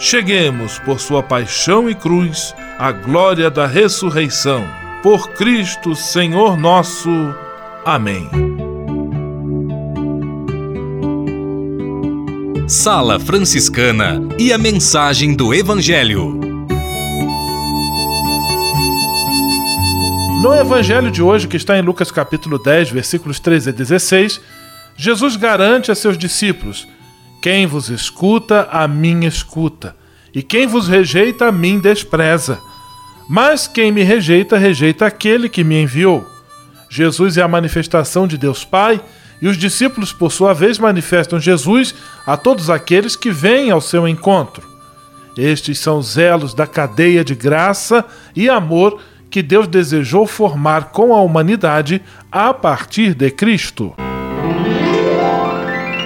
cheguemos, por sua paixão e cruz, à glória da ressurreição. Por Cristo, Senhor nosso. Amém. Sala Franciscana e a mensagem do Evangelho. No evangelho de hoje, que está em Lucas capítulo 10, versículos 13 a 16, Jesus garante a seus discípulos: Quem vos escuta, a mim escuta, e quem vos rejeita, a mim despreza. Mas quem me rejeita, rejeita aquele que me enviou. Jesus é a manifestação de Deus Pai, e os discípulos, por sua vez, manifestam Jesus a todos aqueles que vêm ao seu encontro. Estes são os elos da cadeia de graça e amor que Deus desejou formar com a humanidade a partir de Cristo.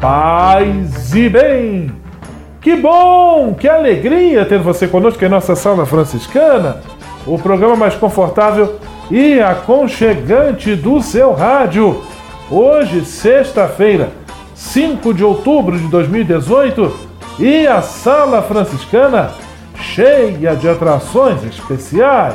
Paz e bem! Que bom, que alegria ter você conosco em nossa sala franciscana, o programa mais confortável e aconchegante do seu rádio. Hoje, sexta-feira, 5 de outubro de 2018, e a sala franciscana cheia de atrações especiais.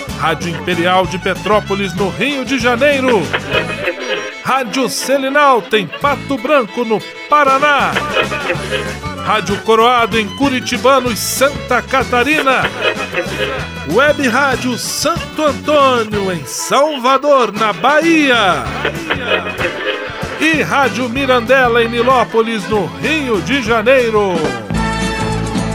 Rádio Imperial de Petrópolis no Rio de Janeiro. Rádio Selinalta em Pato Branco no Paraná. Rádio Coroado em Curitibanos, Santa Catarina. Web Rádio Santo Antônio em Salvador, na Bahia. E Rádio Mirandela em Nilópolis, no Rio de Janeiro.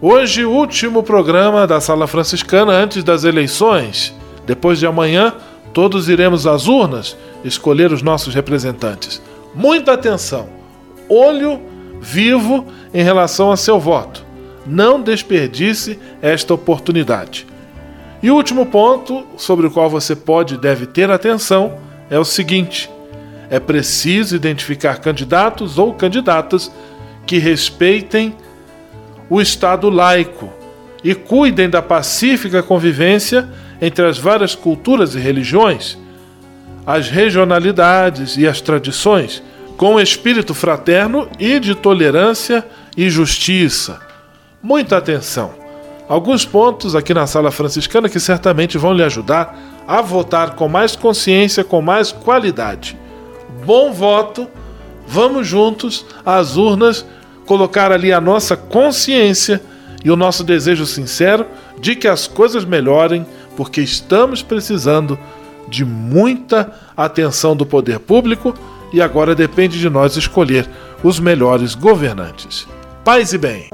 Hoje, o último programa da Sala Franciscana antes das eleições. Depois de amanhã, todos iremos às urnas escolher os nossos representantes. Muita atenção! Olho vivo em relação a seu voto. Não desperdice esta oportunidade. E o último ponto sobre o qual você pode e deve ter atenção é o seguinte: é preciso identificar candidatos ou candidatas que respeitem o Estado laico e cuidem da pacífica convivência entre as várias culturas e religiões, as regionalidades e as tradições, com espírito fraterno e de tolerância e justiça. Muita atenção! Alguns pontos aqui na sala franciscana que certamente vão lhe ajudar a votar com mais consciência, com mais qualidade. Bom voto! Vamos juntos às urnas colocar ali a nossa consciência e o nosso desejo sincero de que as coisas melhorem, porque estamos precisando de muita atenção do poder público e agora depende de nós escolher os melhores governantes. Paz e bem.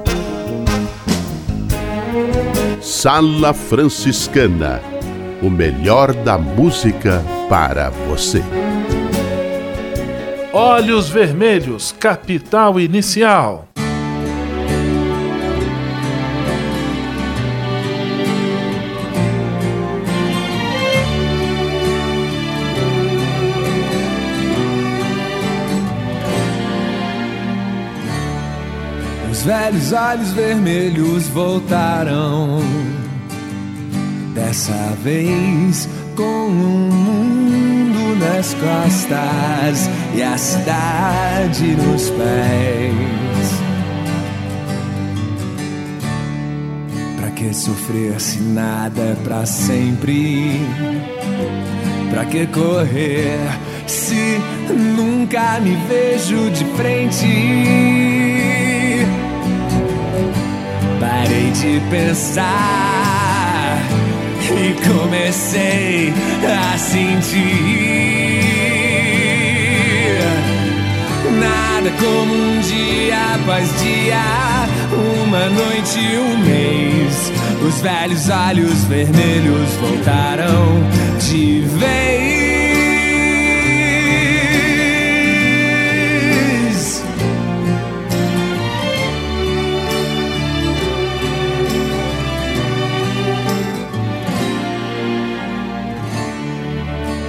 Sala Franciscana o melhor da música para você. Olhos Vermelhos, Capital Inicial. Os velhos olhos vermelhos voltaram. Dessa vez com um mundo nas costas e a cidade nos pés. Pra que sofrer se nada é pra sempre? Pra que correr se nunca me vejo de frente? Parei de pensar e comecei a sentir nada como um dia após dia, uma noite e um mês. Os velhos olhos vermelhos voltaram de vez.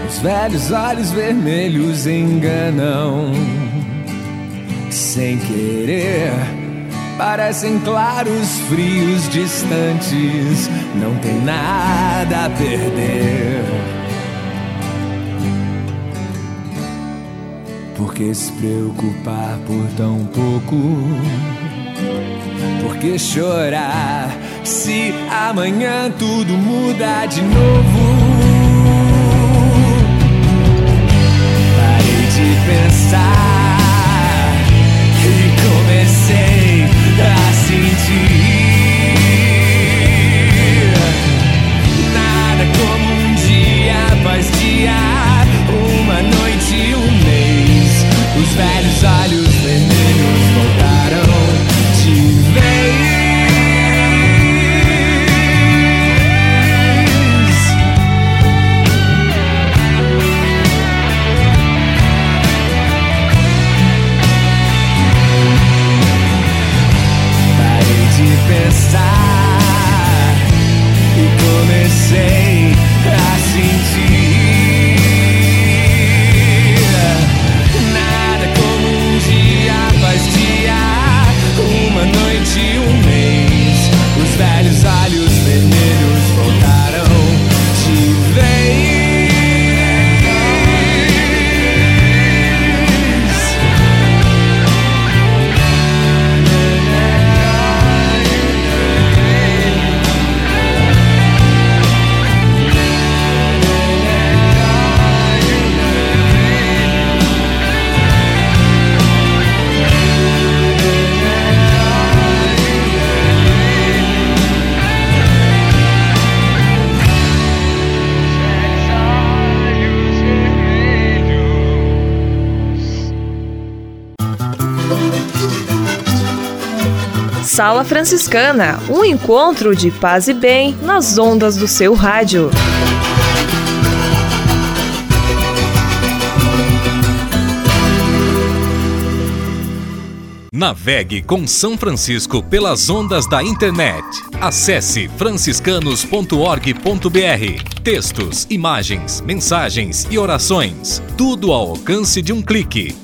Os velhos olhos vermelhos enganam sem querer. Parecem claros, frios, distantes, não tem nada a perder. Por que se preocupar por tão pouco? Por que chorar se amanhã tudo muda de novo? Parei de pensar comecei a sentir nada como um dia após dia, uma noite um mês. Os velhos olhos Franciscana, um encontro de paz e bem nas ondas do seu rádio. Navegue com São Francisco pelas ondas da internet. Acesse franciscanos.org.br. Textos, imagens, mensagens e orações. Tudo ao alcance de um clique.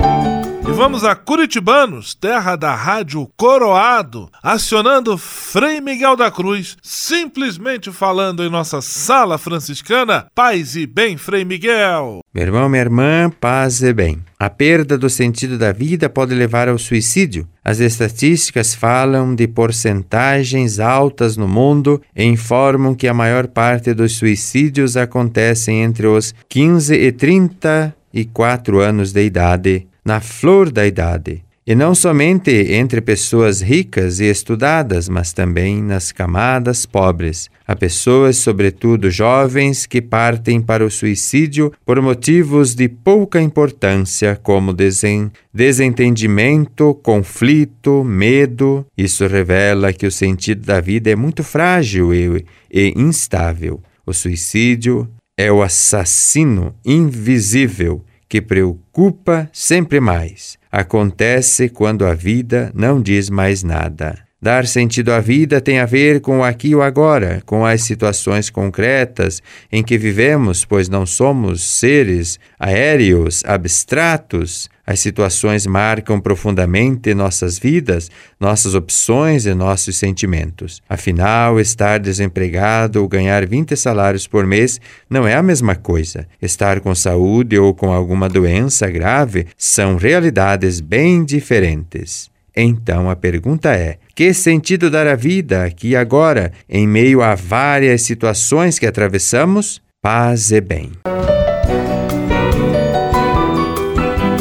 E vamos a Curitibanos, terra da rádio Coroado, acionando Frei Miguel da Cruz, simplesmente falando em nossa sala franciscana. Paz e bem, Frei Miguel. Meu irmão, minha irmã, paz e bem. A perda do sentido da vida pode levar ao suicídio. As estatísticas falam de porcentagens altas no mundo e informam que a maior parte dos suicídios acontecem entre os 15 e 34 anos de idade na flor da idade, e não somente entre pessoas ricas e estudadas, mas também nas camadas pobres. Há pessoas, sobretudo jovens, que partem para o suicídio por motivos de pouca importância, como desen desentendimento, conflito, medo. Isso revela que o sentido da vida é muito frágil e, e instável. O suicídio é o assassino invisível que preocupa sempre mais. Acontece quando a vida não diz mais nada. Dar sentido à vida tem a ver com o aqui e o agora, com as situações concretas em que vivemos, pois não somos seres aéreos, abstratos, as situações marcam profundamente nossas vidas, nossas opções e nossos sentimentos. Afinal, estar desempregado ou ganhar 20 salários por mês não é a mesma coisa. Estar com saúde ou com alguma doença grave são realidades bem diferentes. Então a pergunta é: Que sentido dar à vida aqui e agora, em meio a várias situações que atravessamos? Paz e bem.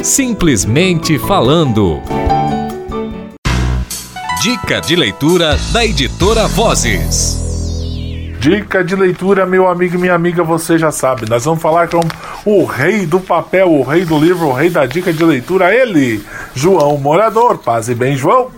Simplesmente falando. Dica de leitura da editora Vozes. Dica de leitura, meu amigo e minha amiga, você já sabe. Nós vamos falar com o rei do papel, o rei do livro, o rei da dica de leitura, ele, João Morador. Paz e bem, João.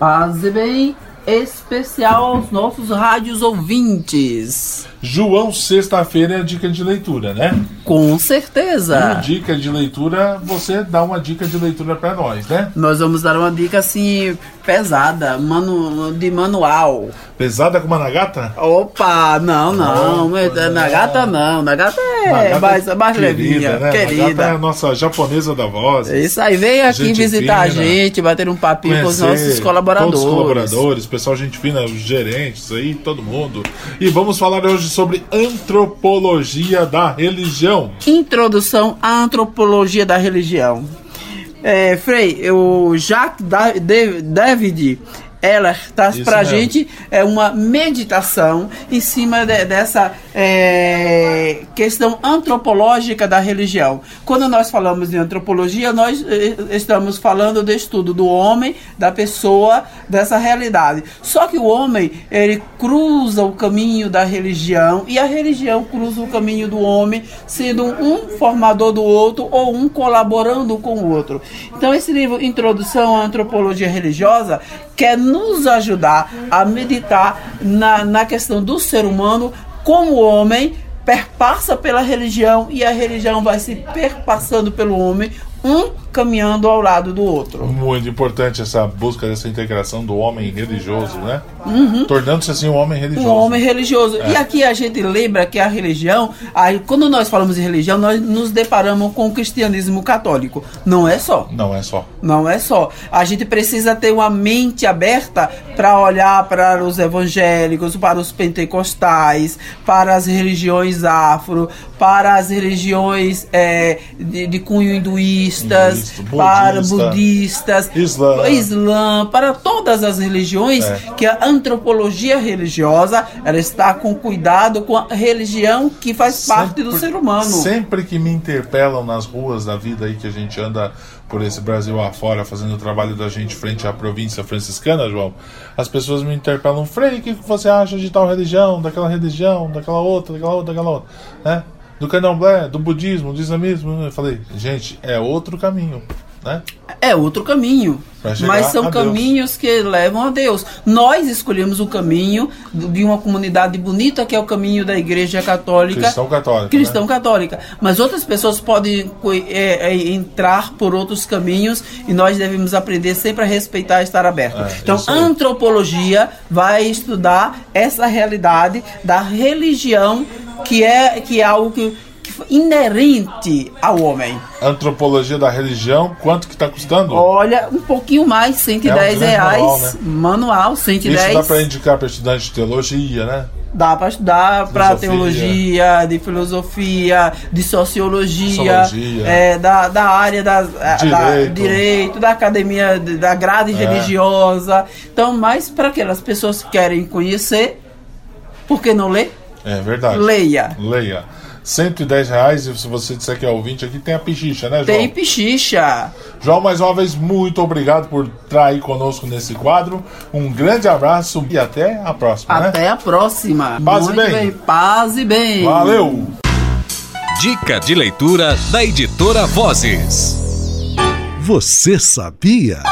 Paz e bem, especial aos nossos rádios ouvintes. João, sexta-feira é dica de leitura, né? Com certeza. E dica de leitura, você dá uma dica de leitura para nós, né? Nós vamos dar uma dica assim pesada, manu, de manual. Pesada como a Nagata? Opa, não, não, Opa, Nagata não, Nagata é Nagata mais, mais querida, levinha, né? querida. Nagata é a nossa japonesa da voz. Isso aí, vem aqui gente visitar fina, a gente, bater um papinho com os nossos colaboradores. Todos os colaboradores, pessoal gente fina, os gerentes aí, todo mundo. E vamos falar hoje sobre antropologia da religião. Introdução à antropologia da religião. É, Frei, o Jacques David ela traz para a gente é uma meditação em cima de, dessa é, questão antropológica da religião. Quando nós falamos de antropologia, nós eh, estamos falando do estudo do homem, da pessoa, dessa realidade. Só que o homem ele cruza o caminho da religião e a religião cruza o caminho do homem, sendo um formador do outro ou um colaborando com o outro. Então esse livro Introdução à Antropologia Religiosa quer nos ajudar a meditar na, na questão do ser humano como homem perpassa pela religião e a religião vai se perpassando pelo homem, um caminhando ao lado do outro. Muito importante essa busca dessa integração do homem religioso, né? Uhum. Tornando-se assim um homem religioso. Um homem religioso. É. E aqui a gente lembra que a religião, aí, quando nós falamos de religião, nós nos deparamos com o cristianismo católico. Não é só. Não é só. Não é só. A gente precisa ter uma mente aberta para olhar para os evangélicos, para os pentecostais, para as religiões afro, para as religiões é, de, de cunho hinduístas para budistas, islã. islã, para todas as religiões, é. que a antropologia religiosa ela está com cuidado com a religião que faz sempre, parte do ser humano. Sempre que me interpelam nas ruas da vida aí que a gente anda por esse Brasil afora fazendo o trabalho da gente frente à província franciscana, João, as pessoas me interpelam, Frei, o que você acha de tal religião, daquela religião, daquela outra, daquela outra, daquela outra, né? Do candomblé, do budismo, do islamismo. Eu falei, gente, é outro caminho. Né? É outro caminho, mas são caminhos que levam a Deus. Nós escolhemos o caminho de uma comunidade bonita que é o caminho da Igreja Católica, cristão católica, cristão né? católica. Mas outras pessoas podem é, é, entrar por outros caminhos e nós devemos aprender sempre a respeitar e estar aberto. É, então, antropologia vai estudar essa realidade da religião que é que é algo que inerente ao homem. Antropologia da religião, quanto que está custando? Olha, um pouquinho mais, 110 é um reais. Manual, né? manual 110. Isso dá para indicar para estudante de teologia, né? Dá para estudar para teologia, de filosofia, de sociologia, sociologia. É, da, da área da direito. da direito, da academia, da grade é. religiosa. Então, mais para aquelas pessoas que querem conhecer, por que não ler? É verdade. Leia. Leia. 110 reais e se você disser que é ouvinte aqui, tem a pichicha, né, João? Tem pichicha. João, mais uma vez, muito obrigado por estar aí conosco nesse quadro. Um grande abraço e até a próxima, né? Até né? a próxima. Paz muito e bem. bem. Paz e bem. Valeu. Dica de leitura da editora Vozes. Você sabia?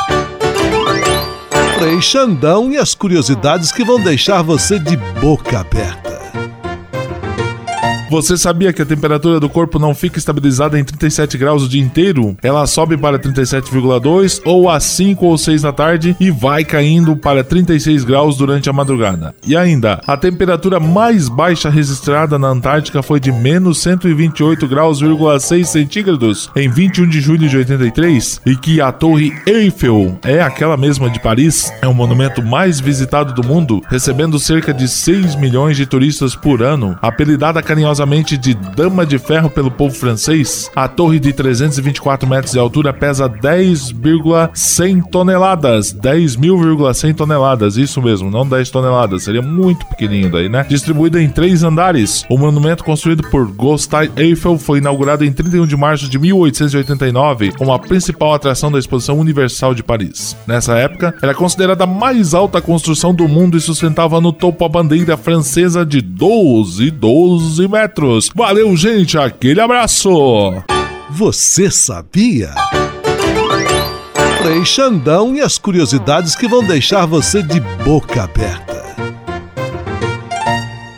Frei Xandão e as curiosidades que vão deixar você de boca aberta. Você sabia que a temperatura do corpo não fica estabilizada em 37 graus o dia inteiro? Ela sobe para 37,2 ou às 5 ou 6 da tarde e vai caindo para 36 graus durante a madrugada. E ainda, a temperatura mais baixa registrada na Antártica foi de menos 128 graus,6 centígrados em 21 de julho de 83 e que a Torre Eiffel é aquela mesma de Paris, é o monumento mais visitado do mundo, recebendo cerca de 6 milhões de turistas por ano, apelidada carinhosamente carinhosamente de Dama de Ferro pelo povo francês, a torre de 324 metros de altura pesa 10,100 toneladas. 10.100 toneladas, isso mesmo, não 10 toneladas, seria muito pequenininho daí, né? Distribuída em três andares. O monumento construído por Gustave Eiffel foi inaugurado em 31 de março de 1889 como a principal atração da Exposição Universal de Paris. Nessa época, era considerada a mais alta construção do mundo e sustentava no topo a bandeira francesa de 12, 12 metros. Valeu, gente, aquele abraço! Você sabia? Frei Xandão e as curiosidades que vão deixar você de boca aberta.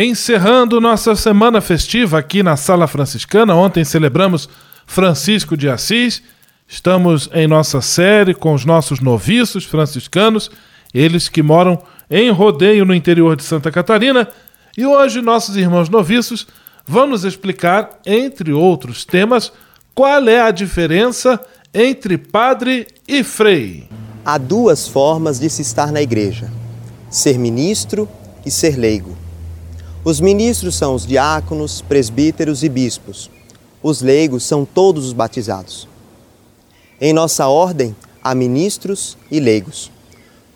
Encerrando nossa semana festiva aqui na Sala Franciscana, ontem celebramos Francisco de Assis. Estamos em nossa série com os nossos noviços franciscanos, eles que moram em rodeio no interior de Santa Catarina. E hoje, nossos irmãos noviços vão nos explicar, entre outros temas, qual é a diferença entre padre e frei. Há duas formas de se estar na igreja: ser ministro e ser leigo. Os ministros são os diáconos, presbíteros e bispos. Os leigos são todos os batizados. Em nossa ordem, há ministros e leigos.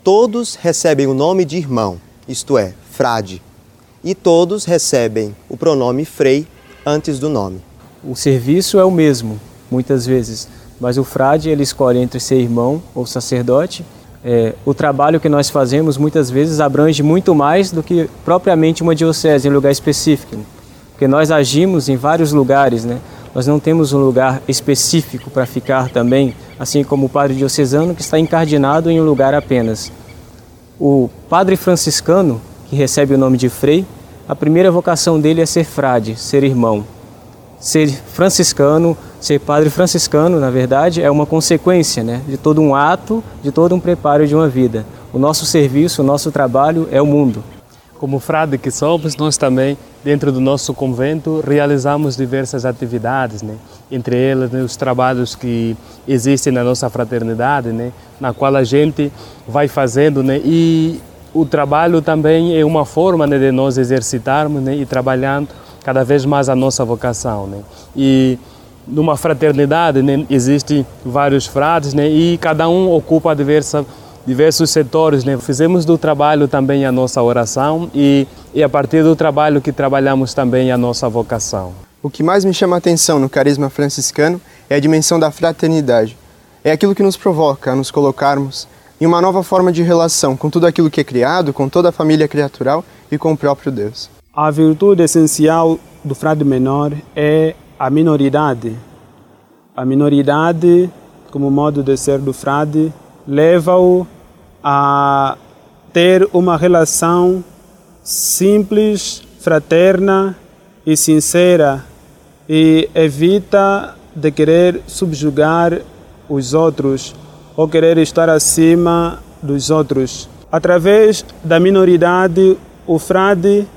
Todos recebem o nome de irmão, isto é, frade, e todos recebem o pronome frei antes do nome. O serviço é o mesmo, muitas vezes, mas o frade ele escolhe entre ser irmão ou sacerdote é, o trabalho que nós fazemos muitas vezes abrange muito mais do que propriamente uma diocese em lugar específico, porque nós agimos em vários lugares, né? Nós não temos um lugar específico para ficar também, assim como o padre diocesano que está encardinado em um lugar apenas. O padre franciscano, que recebe o nome de frei, a primeira vocação dele é ser frade, ser irmão. Ser franciscano Ser padre franciscano, na verdade, é uma consequência né, de todo um ato, de todo um preparo de uma vida. O nosso serviço, o nosso trabalho é o mundo. Como frade que somos, nós também, dentro do nosso convento, realizamos diversas atividades, né? entre elas né, os trabalhos que existem na nossa fraternidade, né? na qual a gente vai fazendo. Né? E o trabalho também é uma forma né, de nós exercitarmos né? e trabalhando cada vez mais a nossa vocação. Né? E numa fraternidade né, existem vários frades né, e cada um ocupa diversa, diversos setores. Né. Fizemos do trabalho também a nossa oração e, e a partir do trabalho que trabalhamos também a nossa vocação. O que mais me chama a atenção no carisma franciscano é a dimensão da fraternidade. É aquilo que nos provoca a nos colocarmos em uma nova forma de relação com tudo aquilo que é criado, com toda a família criatural e com o próprio Deus. A virtude essencial do frade menor é a minoridade. A minoridade, como modo de ser do frade, leva-o a ter uma relação simples, fraterna e sincera e evita de querer subjugar os outros ou querer estar acima dos outros. Através da minoridade, o frade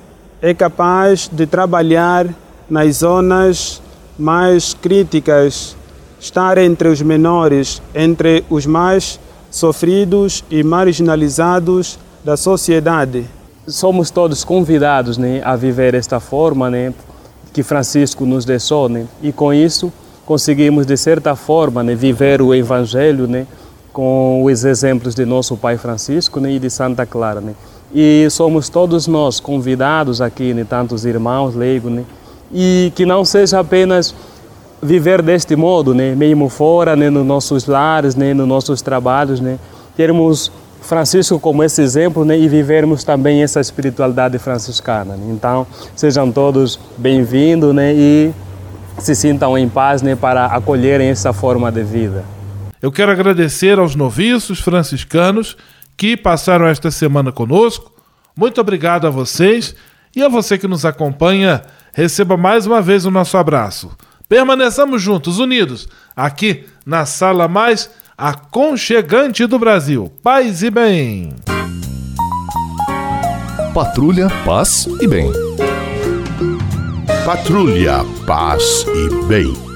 é capaz de trabalhar nas zonas mais críticas, estar entre os menores, entre os mais sofridos e marginalizados da sociedade. Somos todos convidados né, a viver esta forma né, que Francisco nos deixou, né, e com isso conseguimos, de certa forma, né, viver o Evangelho né, com os exemplos de nosso Pai Francisco né, e de Santa Clara. Né. E somos todos nós convidados aqui, né, tantos irmãos leigos, né, e que não seja apenas viver deste modo, né, mesmo fora, né, nos nossos lares, né, nos nossos trabalhos, né, termos Francisco como esse exemplo né, e vivermos também essa espiritualidade franciscana. Né? Então, sejam todos bem-vindos né, e se sintam em paz né, para acolherem essa forma de vida. Eu quero agradecer aos noviços franciscanos que passaram esta semana conosco. Muito obrigado a vocês e a você que nos acompanha. Receba mais uma vez o nosso abraço. Permaneçamos juntos, unidos, aqui na sala mais aconchegante do Brasil. Paz e bem. Patrulha, paz e bem. Patrulha, paz e bem.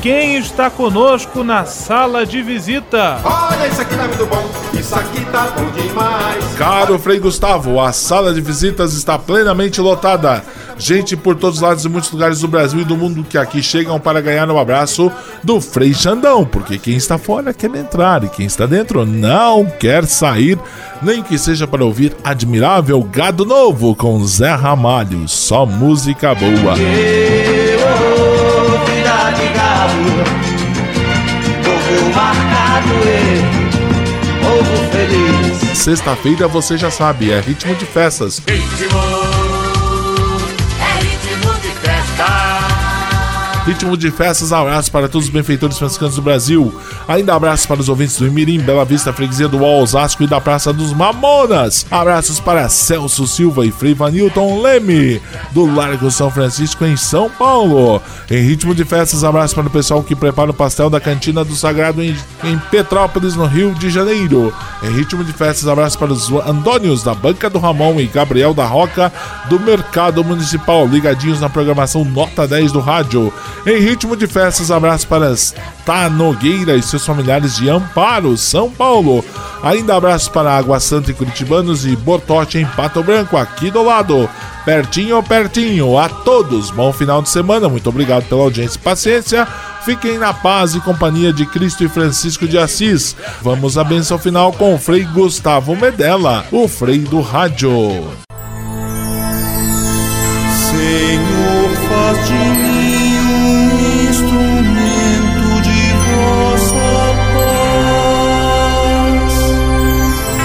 quem está conosco na sala de visita? Olha, isso aqui tá muito bom, isso aqui tá bom demais. Caro Frei Gustavo, a sala de visitas está plenamente lotada. Gente por todos os lados e muitos lugares do Brasil e do mundo que aqui chegam para ganhar um abraço do Frei Xandão, porque quem está fora quer entrar e quem está dentro não quer sair, nem que seja para ouvir Admirável Gado Novo com Zé Ramalho. Só música boa. Sexta-feira você já sabe, é ritmo de festas. Ritmo de festas, abraços para todos os benfeitores franciscanos do Brasil. Ainda abraços para os ouvintes do Imirim, Bela Vista, Freguesia do Uol, Osasco e da Praça dos Mamonas. Abraços para Celso Silva e Frei Vanilton Leme, do Largo São Francisco, em São Paulo. Em ritmo de festas, abraços para o pessoal que prepara o pastel da Cantina do Sagrado em, em Petrópolis, no Rio de Janeiro. Em ritmo de festas, abraços para os Antônios da Banca do Ramon e Gabriel da Roca, do Mercado Municipal, ligadinhos na programação Nota 10 do rádio. Em ritmo de festas, abraço para Tá Nogueira e seus familiares de Amparo, São Paulo. Ainda abraço para Água Santa e Curitibanos e Bortote em Pato Branco, aqui do lado. Pertinho, pertinho. A todos, bom final de semana. Muito obrigado pela audiência e paciência. Fiquem na paz e companhia de Cristo e Francisco de Assis. Vamos à benção final com o Frei Gustavo Medella, o Frei do Rádio. Senhor, faz de mim